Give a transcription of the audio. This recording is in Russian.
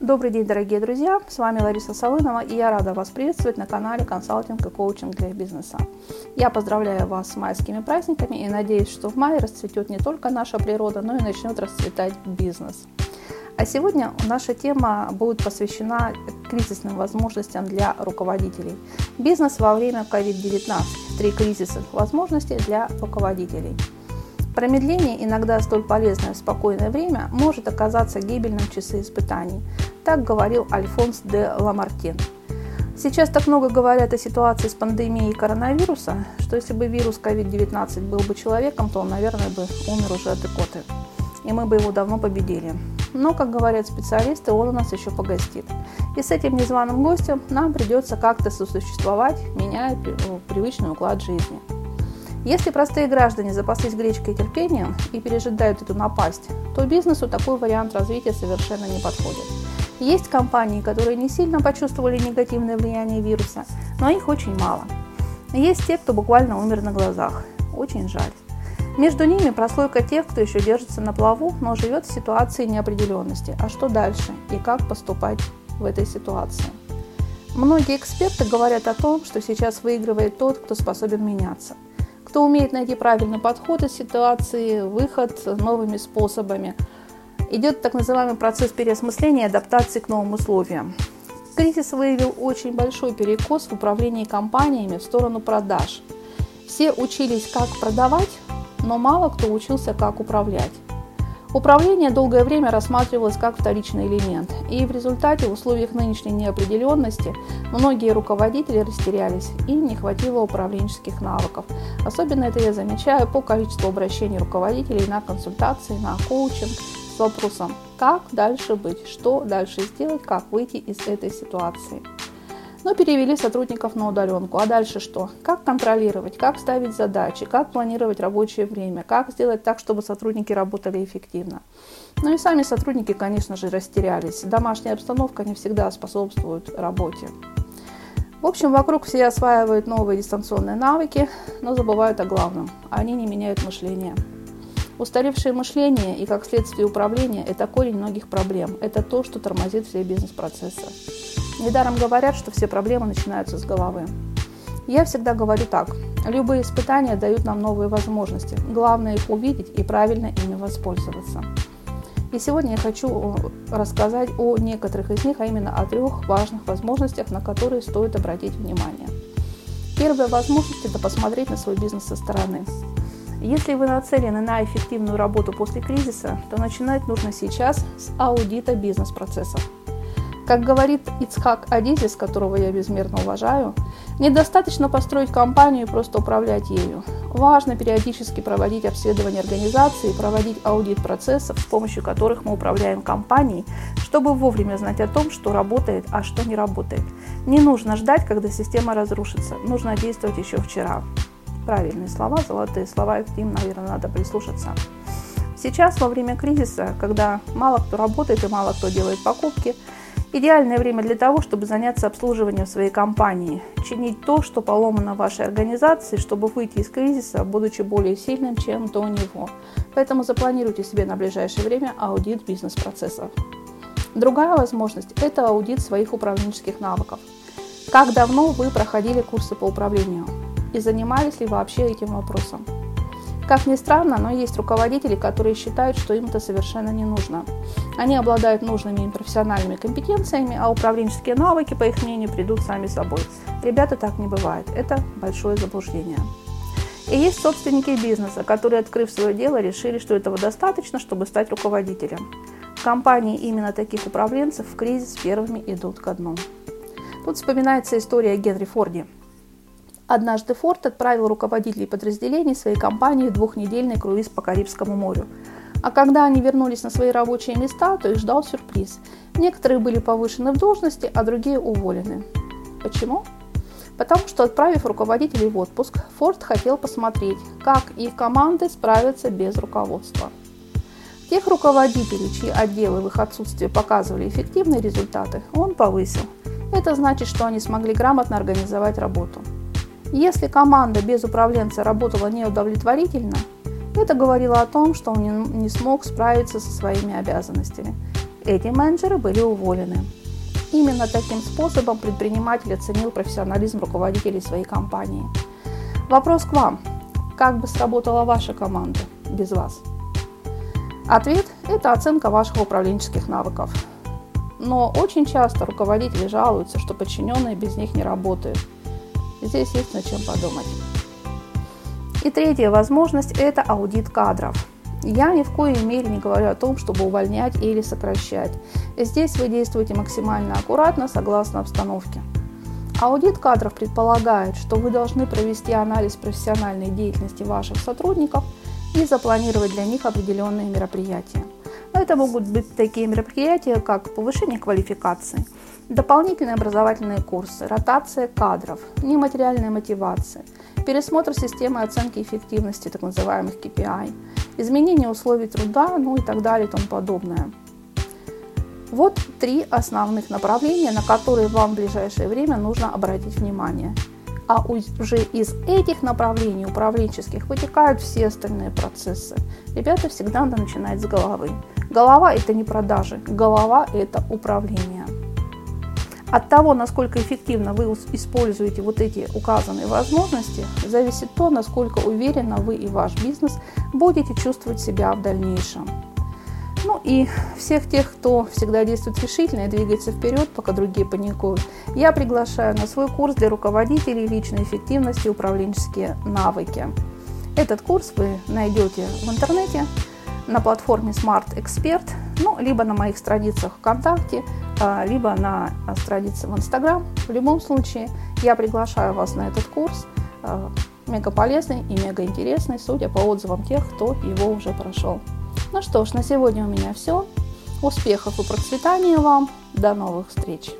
Добрый день, дорогие друзья! С вами Лариса Солынова, и я рада вас приветствовать на канале «Консалтинг и коучинг для бизнеса». Я поздравляю вас с майскими праздниками и надеюсь, что в мае расцветет не только наша природа, но и начнет расцветать бизнес. А сегодня наша тема будет посвящена кризисным возможностям для руководителей. Бизнес во время COVID-19. Три кризисных возможности для руководителей – Промедление, иногда столь полезное в спокойное время, может оказаться гибельным часы испытаний. Так говорил Альфонс де Ламартин. Сейчас так много говорят о ситуации с пандемией коронавируса, что если бы вирус COVID-19 был бы человеком, то он, наверное, бы умер уже от икоты. И мы бы его давно победили. Но, как говорят специалисты, он у нас еще погостит. И с этим незваным гостем нам придется как-то сосуществовать, меняя привычный уклад жизни. Если простые граждане запаслись гречкой и терпением и пережидают эту напасть, то бизнесу такой вариант развития совершенно не подходит. Есть компании, которые не сильно почувствовали негативное влияние вируса, но их очень мало. Есть те, кто буквально умер на глазах. Очень жаль. Между ними прослойка тех, кто еще держится на плаву, но живет в ситуации неопределенности. А что дальше и как поступать в этой ситуации? Многие эксперты говорят о том, что сейчас выигрывает тот, кто способен меняться – кто умеет найти правильный подход из ситуации, выход новыми способами. Идет так называемый процесс переосмысления и адаптации к новым условиям. Кризис выявил очень большой перекос в управлении компаниями в сторону продаж. Все учились, как продавать, но мало кто учился, как управлять. Управление долгое время рассматривалось как вторичный элемент, и в результате в условиях нынешней неопределенности многие руководители растерялись, и не хватило управленческих навыков. Особенно это я замечаю по количеству обращений руководителей на консультации, на коучинг с вопросом «как дальше быть?», «что дальше сделать?», «как выйти из этой ситуации?». Но перевели сотрудников на удаленку. А дальше что? Как контролировать, как ставить задачи, как планировать рабочее время, как сделать так, чтобы сотрудники работали эффективно. Ну и сами сотрудники, конечно же, растерялись. Домашняя обстановка не всегда способствует работе. В общем, вокруг все осваивают новые дистанционные навыки, но забывают о главном. Они не меняют мышление. Устаревшее мышление и, как следствие, управление – это корень многих проблем. Это то, что тормозит все бизнес-процессы. Недаром говорят, что все проблемы начинаются с головы. Я всегда говорю так. Любые испытания дают нам новые возможности. Главное их увидеть и правильно ими воспользоваться. И сегодня я хочу рассказать о некоторых из них, а именно о трех важных возможностях, на которые стоит обратить внимание. Первая возможность – это посмотреть на свой бизнес со стороны. Если вы нацелены на эффективную работу после кризиса, то начинать нужно сейчас с аудита бизнес-процессов. Как говорит Ицхак Адизис, которого я безмерно уважаю, недостаточно построить компанию и просто управлять ею. Важно периодически проводить обследование организации, проводить аудит процессов, с помощью которых мы управляем компанией, чтобы вовремя знать о том, что работает, а что не работает. Не нужно ждать, когда система разрушится, нужно действовать еще вчера. Правильные слова, золотые слова, к ним, наверное, надо прислушаться. Сейчас, во время кризиса, когда мало кто работает и мало кто делает покупки, Идеальное время для того, чтобы заняться обслуживанием своей компании, чинить то, что поломано в вашей организации, чтобы выйти из кризиса, будучи более сильным, чем до него. Поэтому запланируйте себе на ближайшее время аудит бизнес-процессов. Другая возможность – это аудит своих управленческих навыков. Как давно вы проходили курсы по управлению и занимались ли вообще этим вопросом? Как ни странно, но есть руководители, которые считают, что им это совершенно не нужно. Они обладают нужными им профессиональными компетенциями, а управленческие навыки, по их мнению, придут сами собой. Ребята, так не бывает. Это большое заблуждение. И есть собственники бизнеса, которые, открыв свое дело, решили, что этого достаточно, чтобы стать руководителем. Компании именно таких управленцев в кризис первыми идут ко дну. Тут вспоминается история Генри Форди – Однажды Форд отправил руководителей подразделений своей компании в двухнедельный круиз по Карибскому морю. А когда они вернулись на свои рабочие места, то их ждал сюрприз. Некоторые были повышены в должности, а другие уволены. Почему? Потому что, отправив руководителей в отпуск, Форд хотел посмотреть, как их команды справятся без руководства. Тех руководителей, чьи отделы в их отсутствие показывали эффективные результаты, он повысил. Это значит, что они смогли грамотно организовать работу. Если команда без управленца работала неудовлетворительно, это говорило о том, что он не смог справиться со своими обязанностями. эти менеджеры были уволены. Именно таким способом предприниматель оценил профессионализм руководителей своей компании. Вопрос к вам. Как бы сработала ваша команда без вас? Ответ – это оценка ваших управленческих навыков. Но очень часто руководители жалуются, что подчиненные без них не работают. Здесь есть над чем подумать. И третья возможность – это аудит кадров. Я ни в коей мере не говорю о том, чтобы увольнять или сокращать. Здесь вы действуете максимально аккуратно, согласно обстановке. Аудит кадров предполагает, что вы должны провести анализ профессиональной деятельности ваших сотрудников и запланировать для них определенные мероприятия. Это могут быть такие мероприятия, как повышение квалификации, дополнительные образовательные курсы, ротация кадров, нематериальная мотивация, пересмотр системы оценки эффективности, так называемых KPI, изменение условий труда, ну и так далее и тому подобное. Вот три основных направления, на которые вам в ближайшее время нужно обратить внимание. А уже из этих направлений управленческих вытекают все остальные процессы. Ребята всегда надо начинать с головы. Голова – это не продажи, голова – это управление. От того, насколько эффективно вы используете вот эти указанные возможности, зависит то, насколько уверенно вы и ваш бизнес будете чувствовать себя в дальнейшем. Ну и всех тех, кто всегда действует решительно и двигается вперед, пока другие паникуют, я приглашаю на свой курс для руководителей личной эффективности и управленческие навыки. Этот курс вы найдете в интернете на платформе Smart Expert, ну, либо на моих страницах ВКонтакте, а, либо на странице в Инстаграм. В любом случае, я приглашаю вас на этот курс. А, мега полезный и мега интересный, судя по отзывам тех, кто его уже прошел. Ну что ж, на сегодня у меня все. Успехов и процветания вам. До новых встреч!